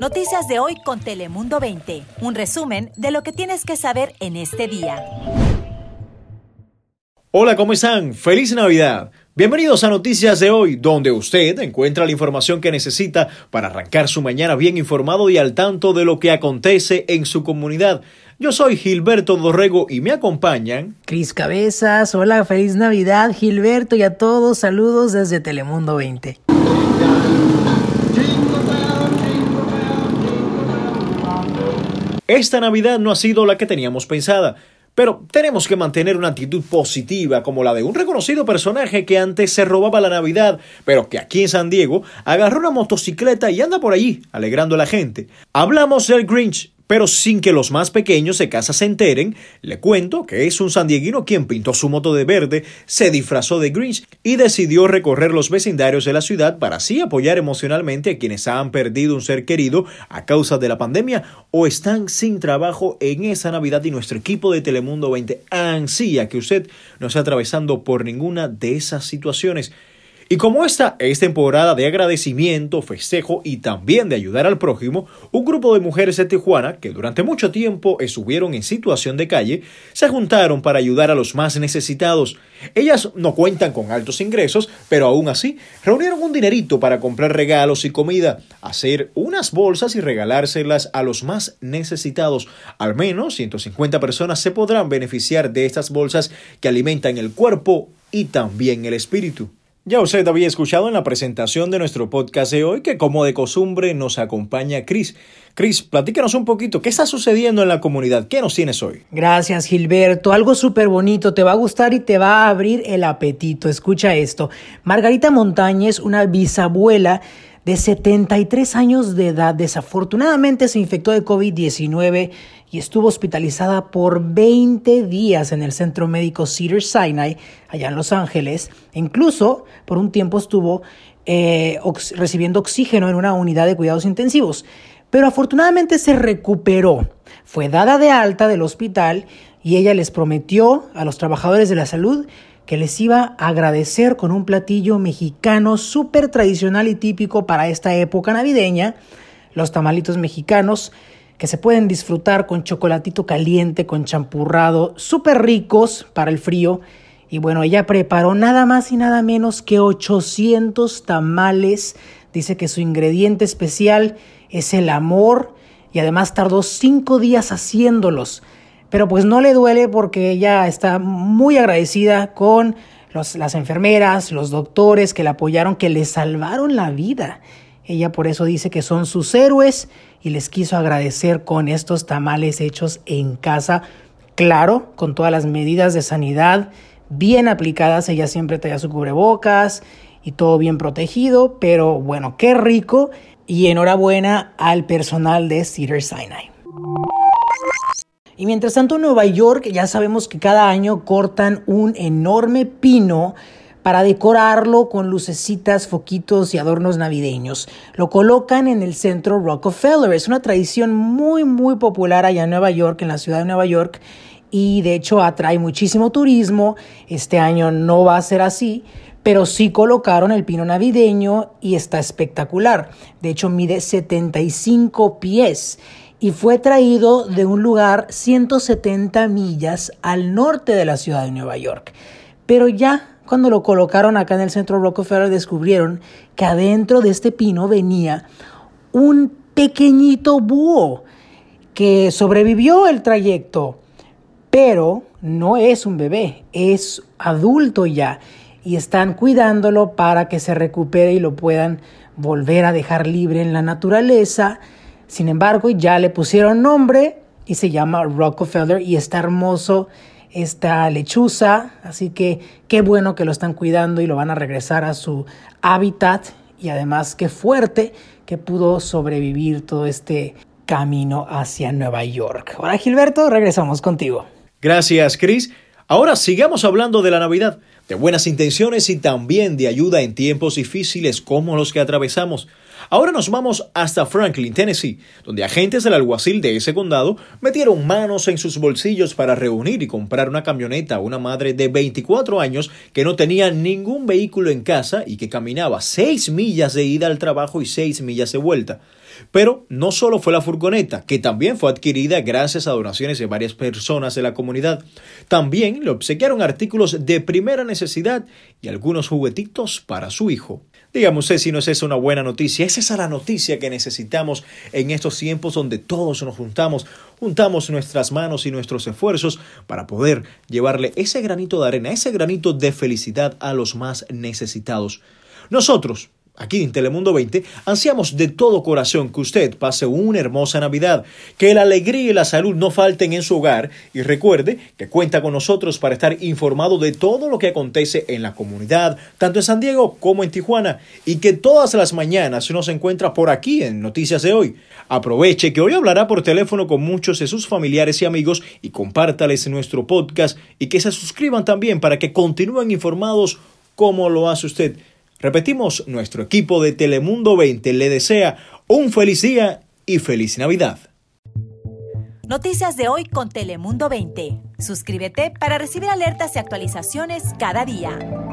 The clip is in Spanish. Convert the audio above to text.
Noticias de hoy con Telemundo 20. Un resumen de lo que tienes que saber en este día. Hola, ¿cómo están? ¡Feliz Navidad! Bienvenidos a Noticias de hoy, donde usted encuentra la información que necesita para arrancar su mañana bien informado y al tanto de lo que acontece en su comunidad. Yo soy Gilberto Dorrego y me acompañan Cris Cabezas. Hola, feliz Navidad, Gilberto y a todos. Saludos desde Telemundo 20. Esta Navidad no ha sido la que teníamos pensada, pero tenemos que mantener una actitud positiva como la de un reconocido personaje que antes se robaba la Navidad, pero que aquí en San Diego agarró una motocicleta y anda por allí, alegrando a la gente. Hablamos del Grinch, pero sin que los más pequeños de casa se enteren, le cuento que es un sandieguino quien pintó su moto de verde, se disfrazó de Grinch y decidió recorrer los vecindarios de la ciudad para así apoyar emocionalmente a quienes han perdido un ser querido a causa de la pandemia o están sin trabajo en esa Navidad y nuestro equipo de Telemundo 20 ansía que usted no esté atravesando por ninguna de esas situaciones. Y como esta es temporada de agradecimiento, festejo y también de ayudar al prójimo, un grupo de mujeres de Tijuana, que durante mucho tiempo estuvieron en situación de calle, se juntaron para ayudar a los más necesitados. Ellas no cuentan con altos ingresos, pero aún así reunieron un dinerito para comprar regalos y comida, hacer unas bolsas y regalárselas a los más necesitados. Al menos 150 personas se podrán beneficiar de estas bolsas que alimentan el cuerpo y también el espíritu. Ya usted había escuchado en la presentación de nuestro podcast de hoy que como de costumbre nos acompaña Chris. Chris, platícanos un poquito, ¿qué está sucediendo en la comunidad? ¿Qué nos tienes hoy? Gracias Gilberto, algo súper bonito, te va a gustar y te va a abrir el apetito. Escucha esto, Margarita Montañez, una bisabuela de 73 años de edad, desafortunadamente se infectó de COVID-19 y estuvo hospitalizada por 20 días en el centro médico Cedar Sinai, allá en Los Ángeles. Incluso por un tiempo estuvo eh, recibiendo oxígeno en una unidad de cuidados intensivos. Pero afortunadamente se recuperó. Fue dada de alta del hospital y ella les prometió a los trabajadores de la salud que les iba a agradecer con un platillo mexicano súper tradicional y típico para esta época navideña, los tamalitos mexicanos, que se pueden disfrutar con chocolatito caliente, con champurrado, súper ricos para el frío. Y bueno, ella preparó nada más y nada menos que 800 tamales. Dice que su ingrediente especial es el amor y además tardó cinco días haciéndolos. Pero pues no le duele porque ella está muy agradecida con las enfermeras, los doctores que la apoyaron, que le salvaron la vida. Ella por eso dice que son sus héroes y les quiso agradecer con estos tamales hechos en casa. Claro, con todas las medidas de sanidad bien aplicadas. Ella siempre traía su cubrebocas y todo bien protegido. Pero bueno, qué rico. Y enhorabuena al personal de Cedar Sinai. Y mientras tanto, en Nueva York ya sabemos que cada año cortan un enorme pino para decorarlo con lucecitas, foquitos y adornos navideños. Lo colocan en el centro Rockefeller. Es una tradición muy, muy popular allá en Nueva York, en la ciudad de Nueva York, y de hecho atrae muchísimo turismo. Este año no va a ser así, pero sí colocaron el pino navideño y está espectacular. De hecho, mide 75 pies y fue traído de un lugar 170 millas al norte de la ciudad de Nueva York. Pero ya cuando lo colocaron acá en el centro Rockefeller descubrieron que adentro de este pino venía un pequeñito búho que sobrevivió el trayecto, pero no es un bebé, es adulto ya y están cuidándolo para que se recupere y lo puedan volver a dejar libre en la naturaleza. Sin embargo, ya le pusieron nombre y se llama Rockefeller y está hermoso esta lechuza, así que qué bueno que lo están cuidando y lo van a regresar a su hábitat y además qué fuerte que pudo sobrevivir todo este camino hacia Nueva York. Ahora Gilberto, regresamos contigo. Gracias, Chris. Ahora sigamos hablando de la Navidad, de buenas intenciones y también de ayuda en tiempos difíciles como los que atravesamos. Ahora nos vamos hasta Franklin, Tennessee, donde agentes del alguacil de ese condado metieron manos en sus bolsillos para reunir y comprar una camioneta a una madre de 24 años que no tenía ningún vehículo en casa y que caminaba 6 millas de ida al trabajo y 6 millas de vuelta. Pero no solo fue la furgoneta, que también fue adquirida gracias a donaciones de varias personas de la comunidad. También le obsequiaron artículos de primera necesidad y algunos juguetitos para su hijo. Dígame usted si no es esa una buena noticia. Es esa la noticia que necesitamos en estos tiempos donde todos nos juntamos, juntamos nuestras manos y nuestros esfuerzos para poder llevarle ese granito de arena, ese granito de felicidad a los más necesitados. Nosotros, Aquí en Telemundo 20 ansiamos de todo corazón que usted pase una hermosa Navidad, que la alegría y la salud no falten en su hogar y recuerde que cuenta con nosotros para estar informado de todo lo que acontece en la comunidad, tanto en San Diego como en Tijuana, y que todas las mañanas nos encuentra por aquí en Noticias de hoy. Aproveche que hoy hablará por teléfono con muchos de sus familiares y amigos y compártales nuestro podcast y que se suscriban también para que continúen informados como lo hace usted. Repetimos, nuestro equipo de Telemundo 20 le desea un feliz día y feliz Navidad. Noticias de hoy con Telemundo 20. Suscríbete para recibir alertas y actualizaciones cada día.